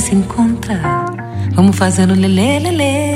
Se. Vamos fazendo lelê, lelê,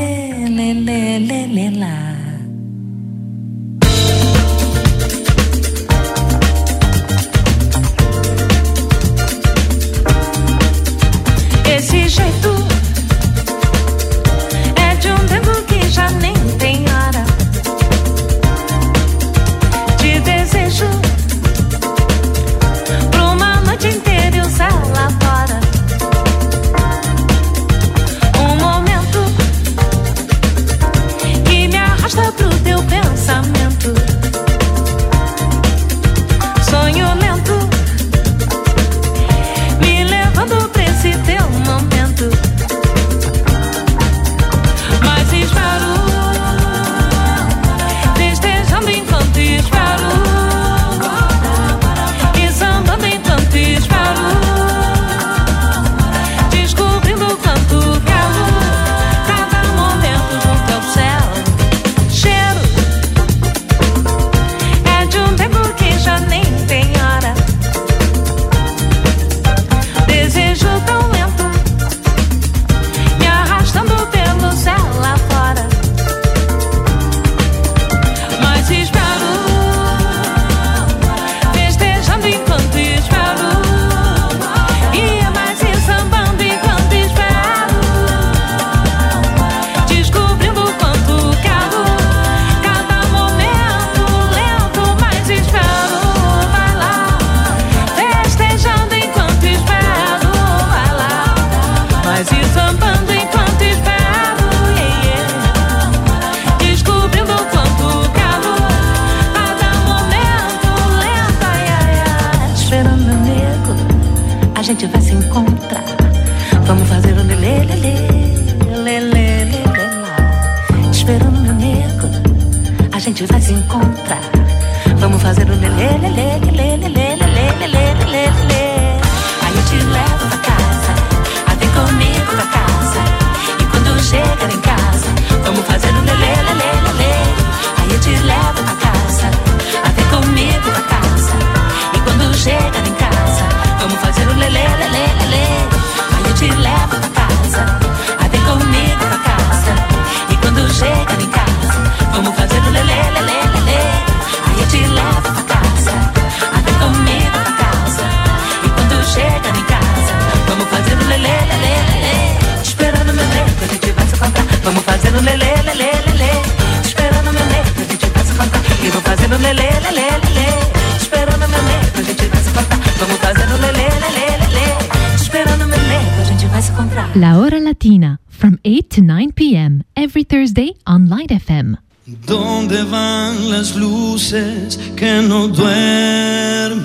que no duermen?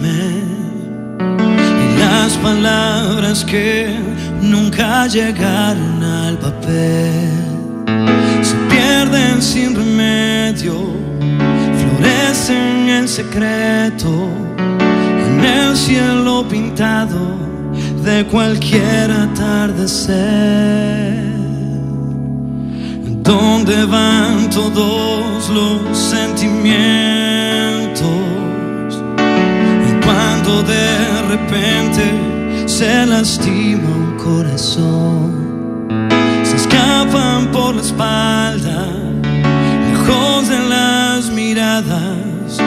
Y las palabras que nunca llegaron al papel. Se pierden sin remedio, florecen en secreto, en el cielo pintado de cualquier atardecer. ¿Dónde van todos los sentimientos? Repente se lastima un corazón, se escapan por la espalda, lejos de las miradas,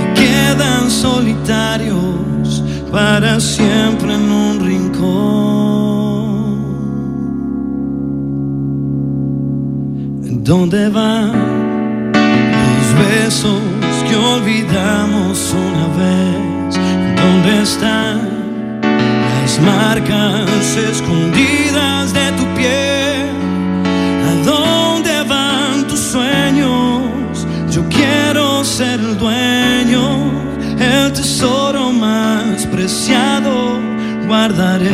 y quedan solitarios para siempre en un rincón. ¿Dónde van los besos que olvidamos una vez? ¿Dónde están las marcas escondidas de tu piel? ¿A dónde van tus sueños? Yo quiero ser el dueño, el tesoro más preciado guardaré.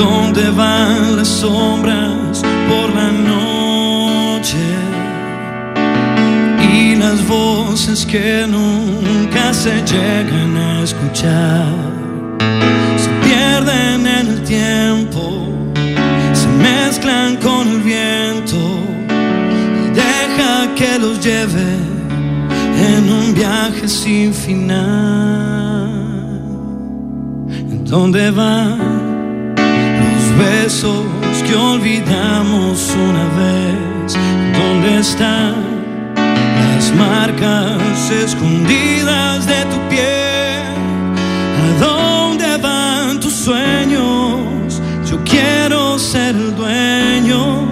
¿Dónde van las sombras por la noche? Y las voces que nunca se llegan a escuchar se pierden en el tiempo, se mezclan con el viento y deja que los lleve en un viaje sin final. ¿Dónde van? los besos que olvidamos una vez. ¿Dónde están las marcas escondidas de tu piel? ¿A dónde van tus sueños? Yo quiero ser el dueño,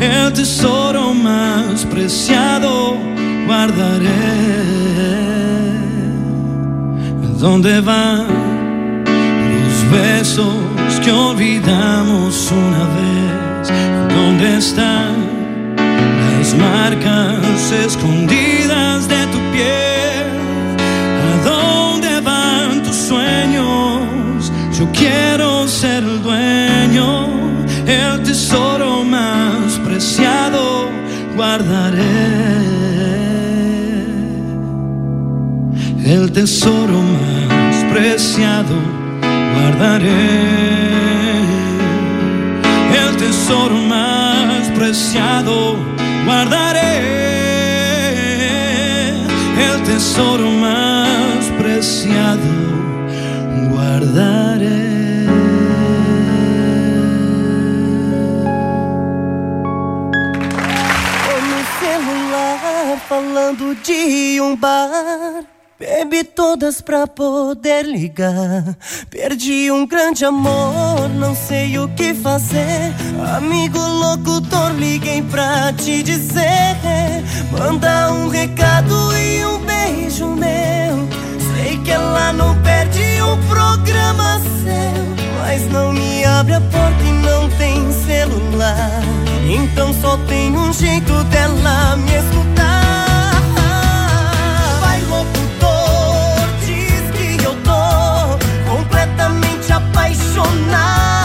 el tesoro más preciado guardaré. ¿Dónde van? los besos que olvidamos una vez. ¿Dónde están las marcas escondidas Yo quiero ser el dueño, el tesoro más preciado guardaré el tesoro más preciado guardaré. El tesoro más preciado guardaré. El tesoro más preciado guardaré. Tô no celular falando de um bar. Bebi todas pra poder ligar. Perdi um grande amor, não sei o que fazer. Amigo locutor, liguei pra te dizer. Manda um recado e um beijo meu. Ela não perde um programa seu Mas não me abre a porta e não tem celular. Então só tem um jeito dela me escutar. Vai locutor, diz que eu tô Completamente apaixonado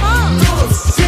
vamos. Luz,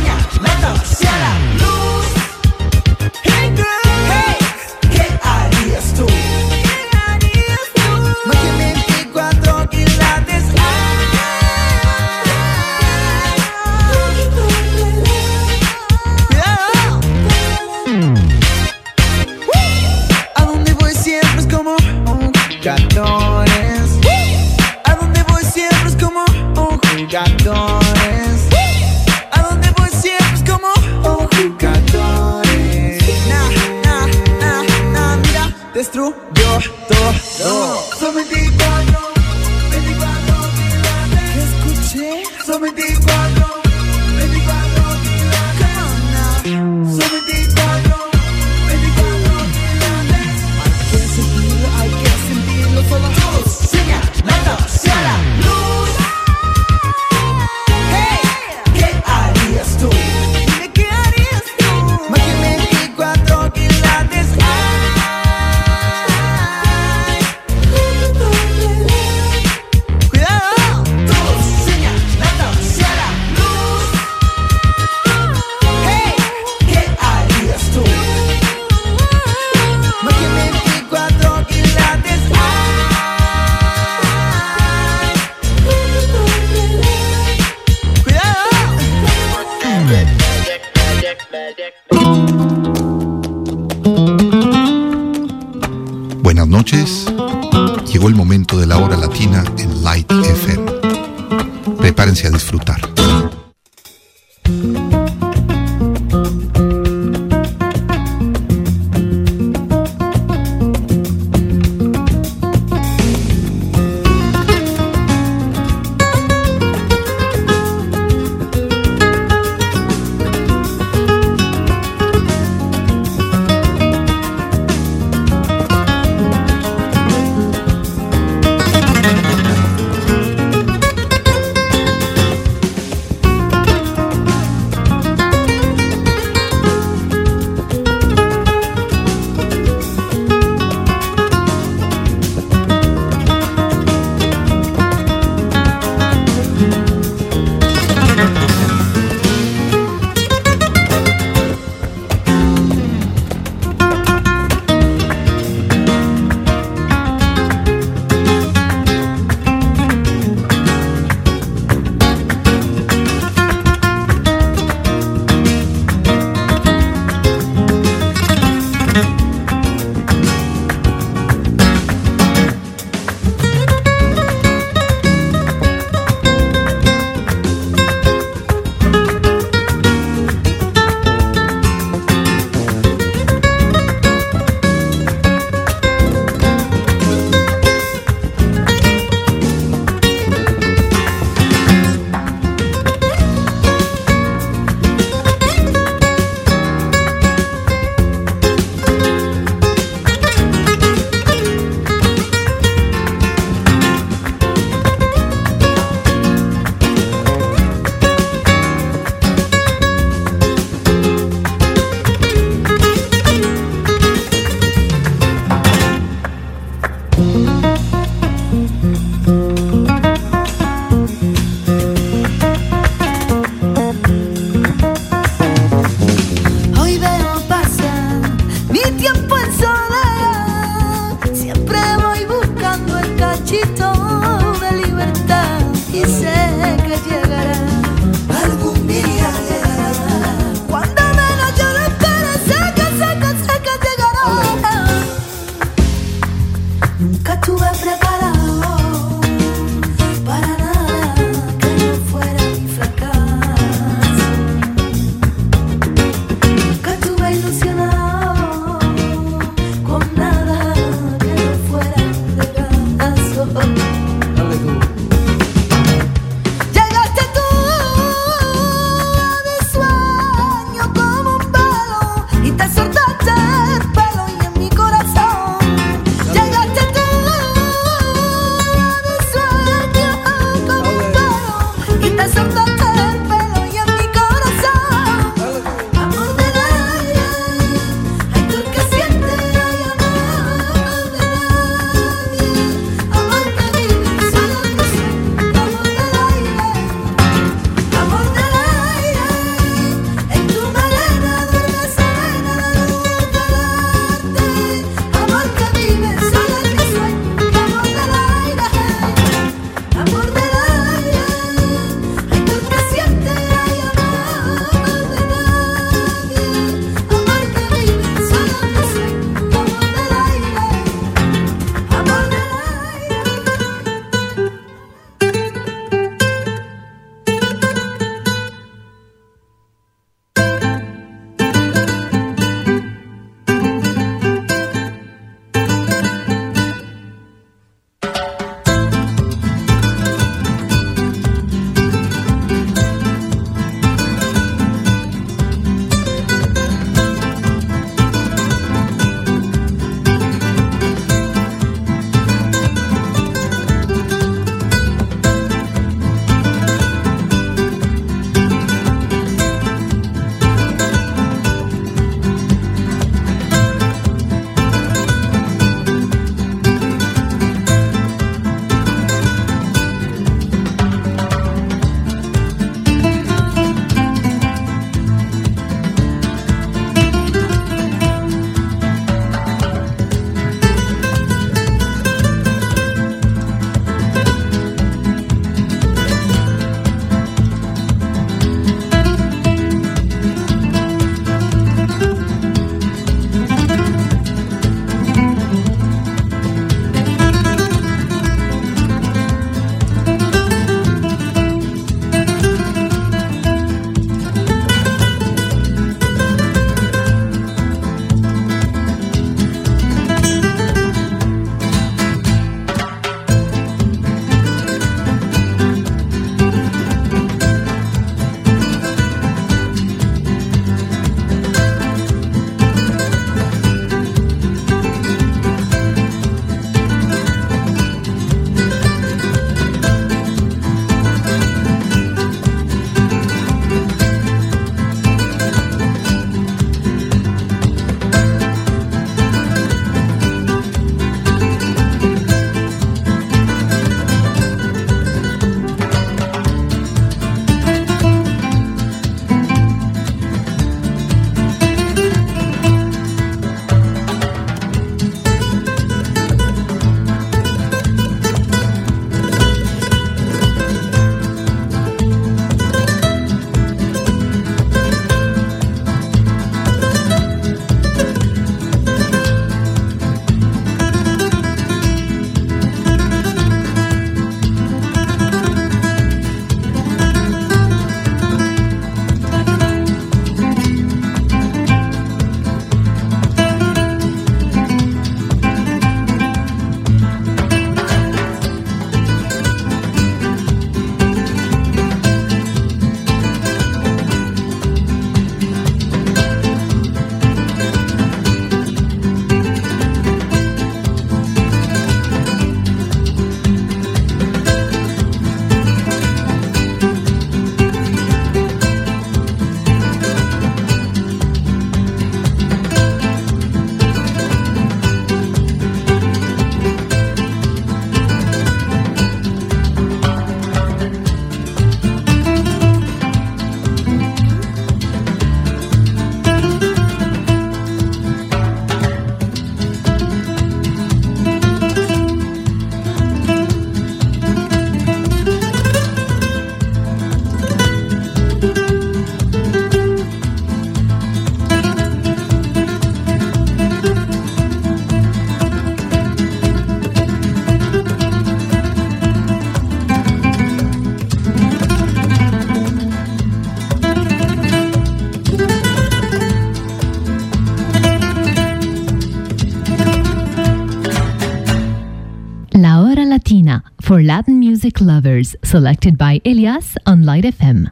for Latin music lovers, selected by Elias on Light FM.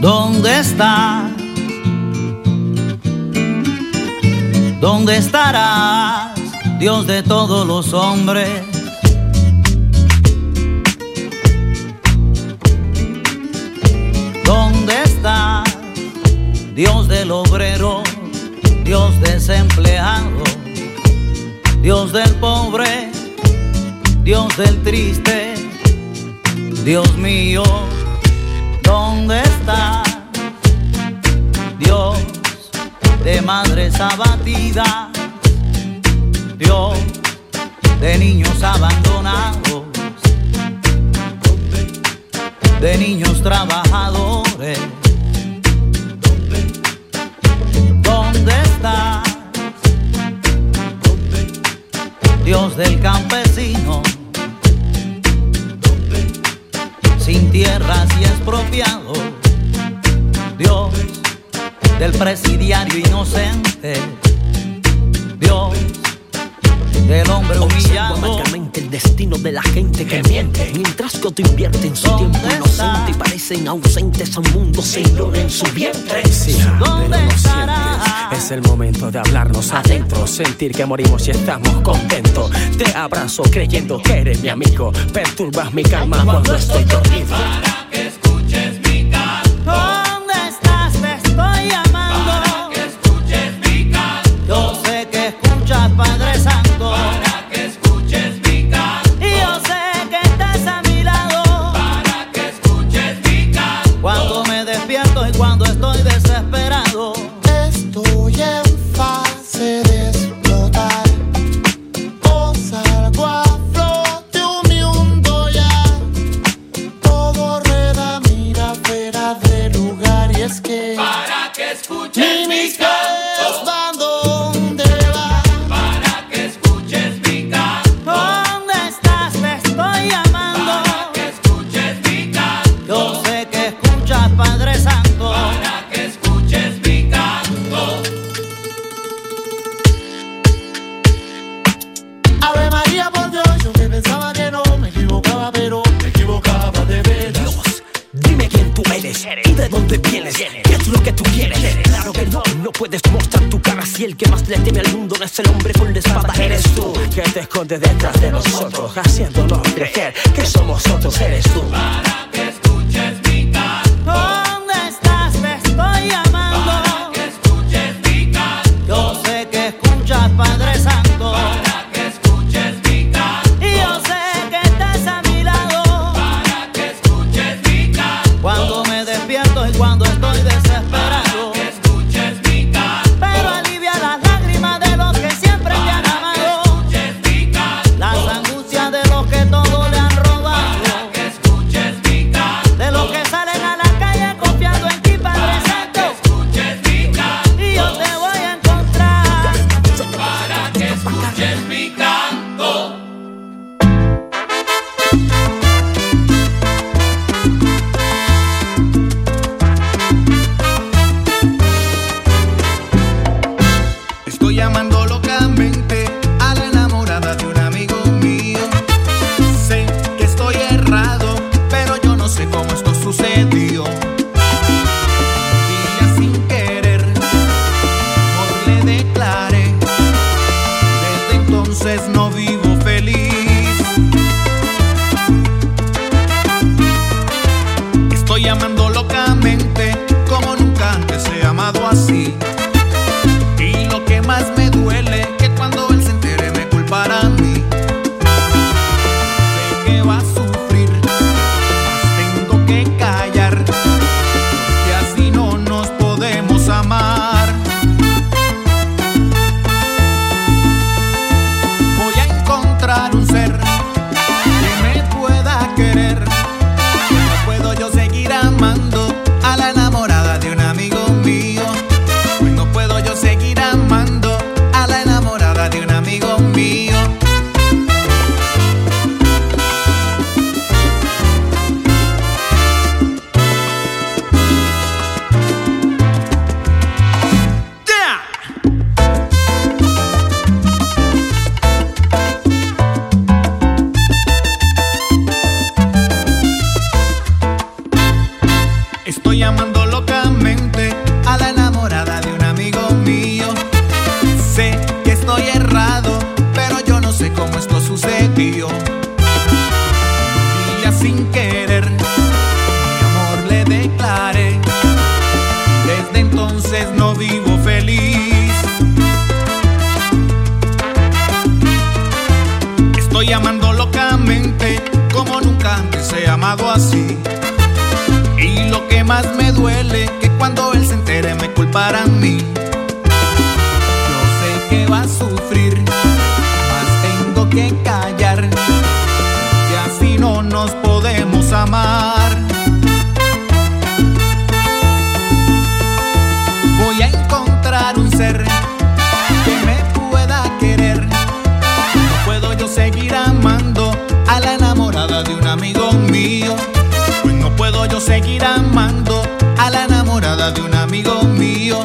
¿Dónde está? ¿Dónde estarás, Dios de todos los hombres? Dios del obrero, Dios desempleado, Dios del pobre, Dios del triste, Dios mío, ¿dónde está Dios de madres abatidas, Dios de niños abandonados, de niños trabajadores? Dios del campesino, sin tierras y expropiado. Dios del presidiario inocente el hombre humillado. El destino de la gente que, miente. Mientras que otro invierte en su tiempo inocente y parecen ausentes al mundo, se en su vientre. Sí, ¿Dónde no es el momento de hablarnos adentro, sentir que morimos y estamos contentos. Te abrazo creyendo que eres mi amigo, perturbas mi calma cuando estoy dormido. amar. Voy a encontrar un ser que me pueda querer. No puedo yo seguir amando a la enamorada de un amigo mío. Pues no puedo yo seguir amando a la enamorada de un amigo mío.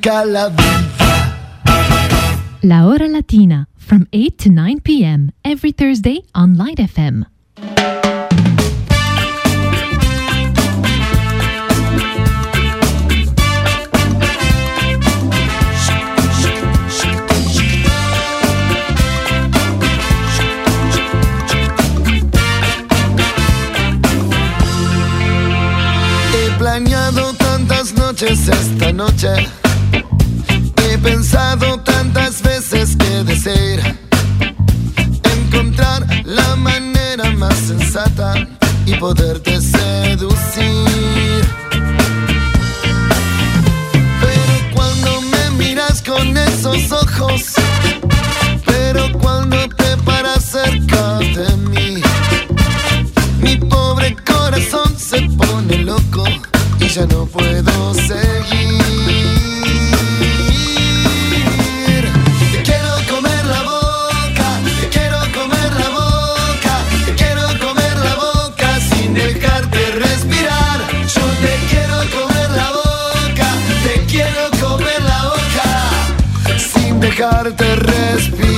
musica. La ora latina dejarte respirar.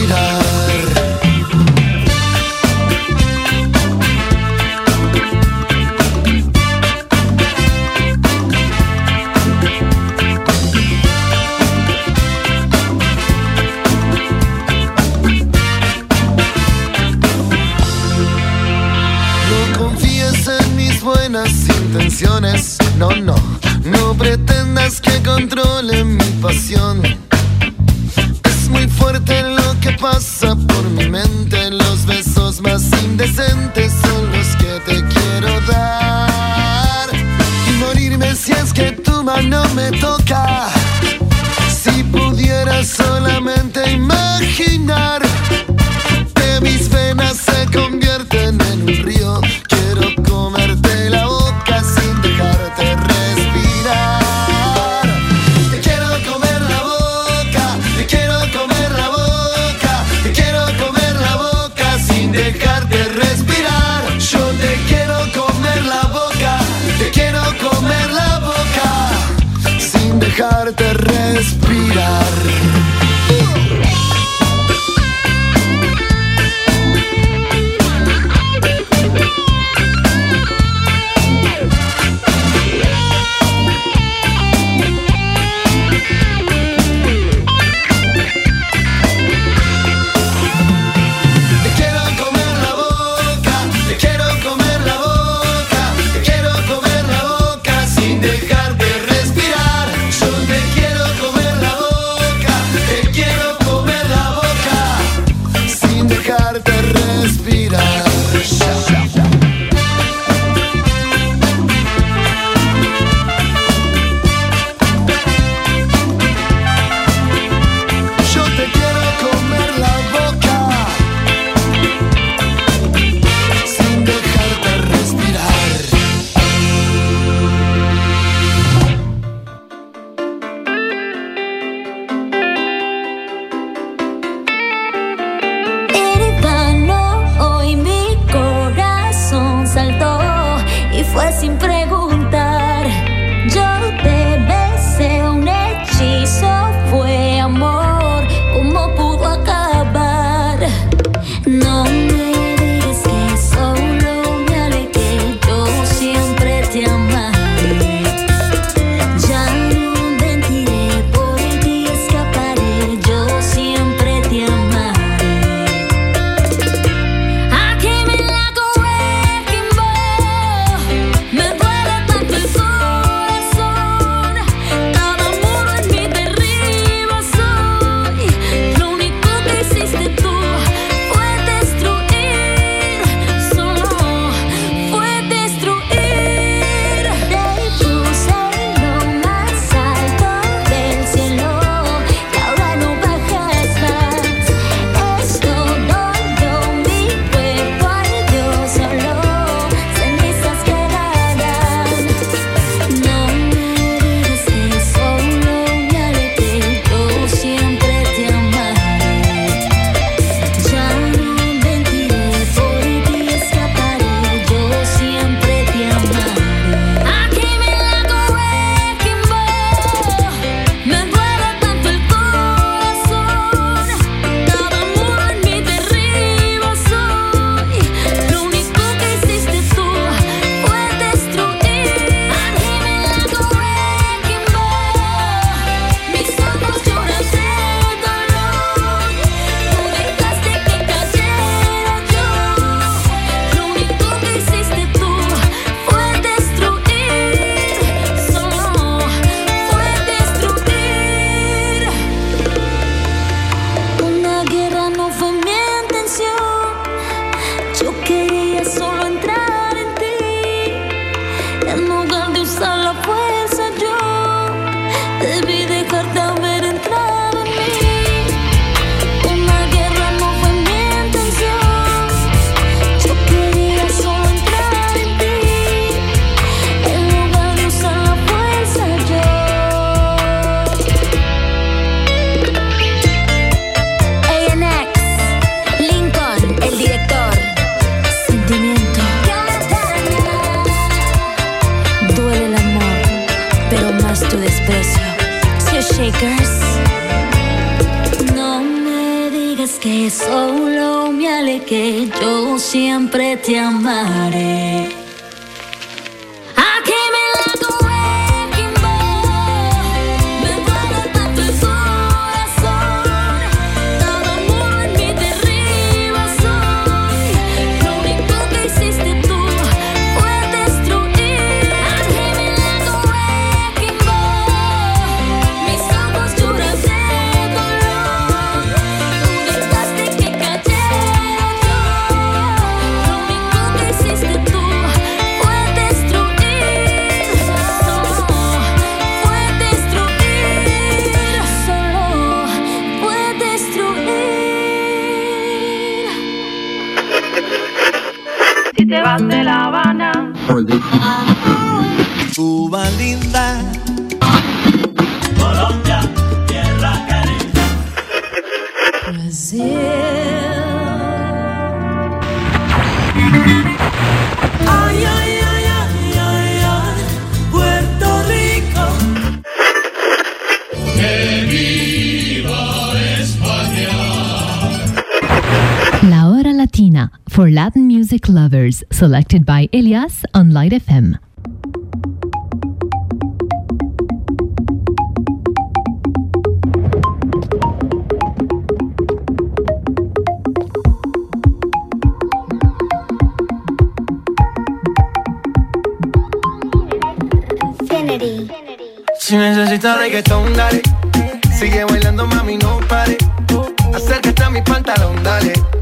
Cuba linda. for Latin music lovers, selected by Elias on Light FM. Si necesitas reggaetón, dale. Sigue bailando, mami, no pare. Acércate a mi pantalón, dale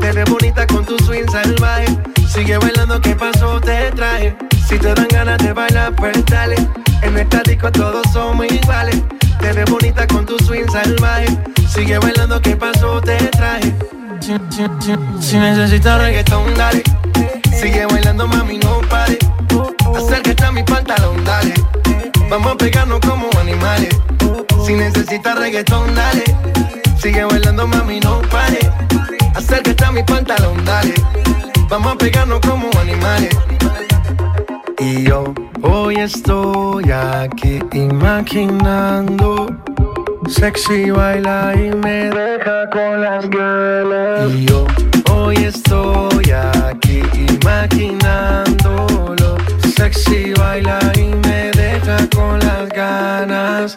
Te ves bonita con tu swing salvaje. Sigue bailando, ¿qué pasó? Te traje. Si te dan ganas de bailar, pues dale. En esta disco todos somos iguales. Te ves bonita con tu swing salvaje. Sigue bailando, ¿qué pasó? Te traje. Si, si necesitas reggaetón, dale. Sigue bailando, mami, no pare. Acércate a mi pantalón, dale. Vamos a pegarnos como animales. Si necesitas reggaetón, dale. Sigue bailando, mami, no pare. Acércate a mi pantalón, dale. Vamos a pegarnos como animales. Y yo hoy estoy aquí imaginando. Sexy baila y me deja con las ganas. Y yo hoy estoy aquí imaginándolo. Sexy baila y me deja con las ganas.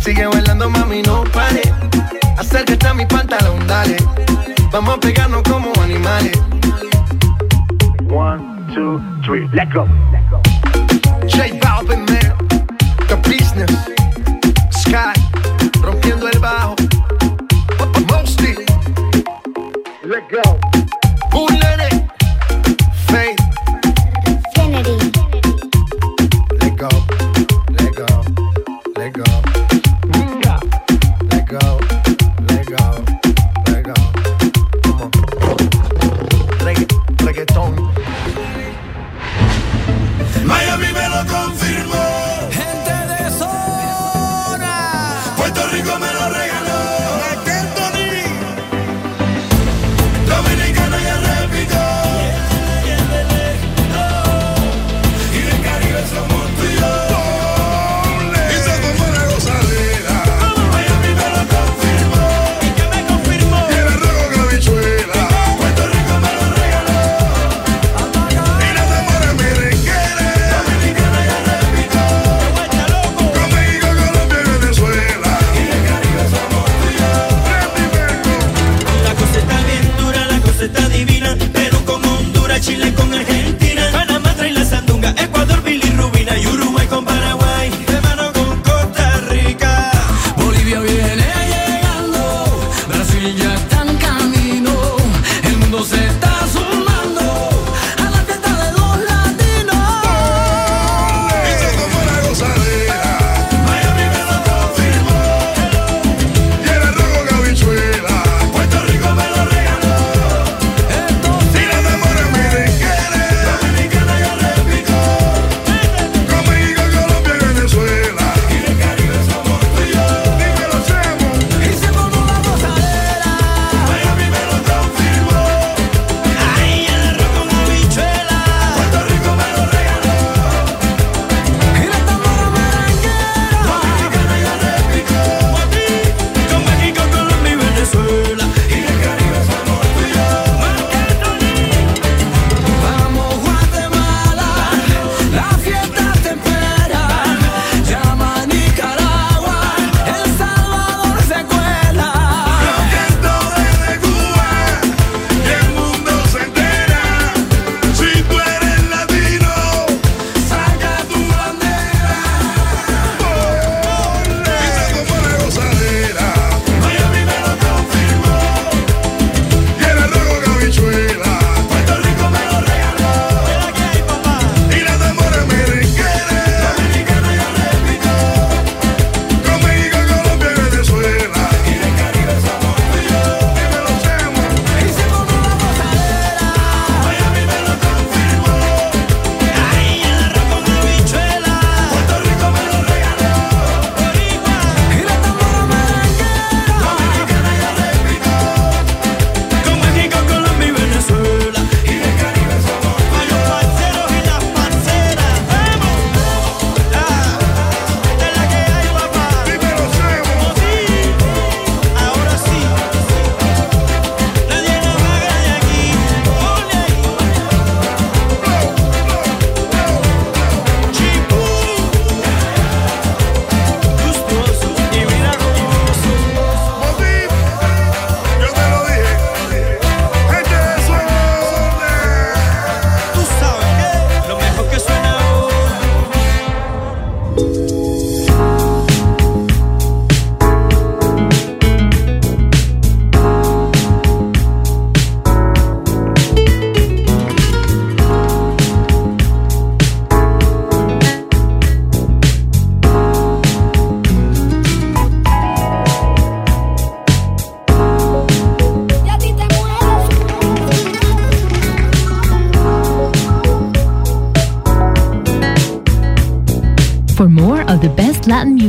Sigue bailando, mami, no pare. Acércate a mi pantalón, dale. Vamos a pegarnos como animales. One, two, three, let go. J Balvin, man. The business. Sky. Rompiendo el bajo. Mosty. Let go.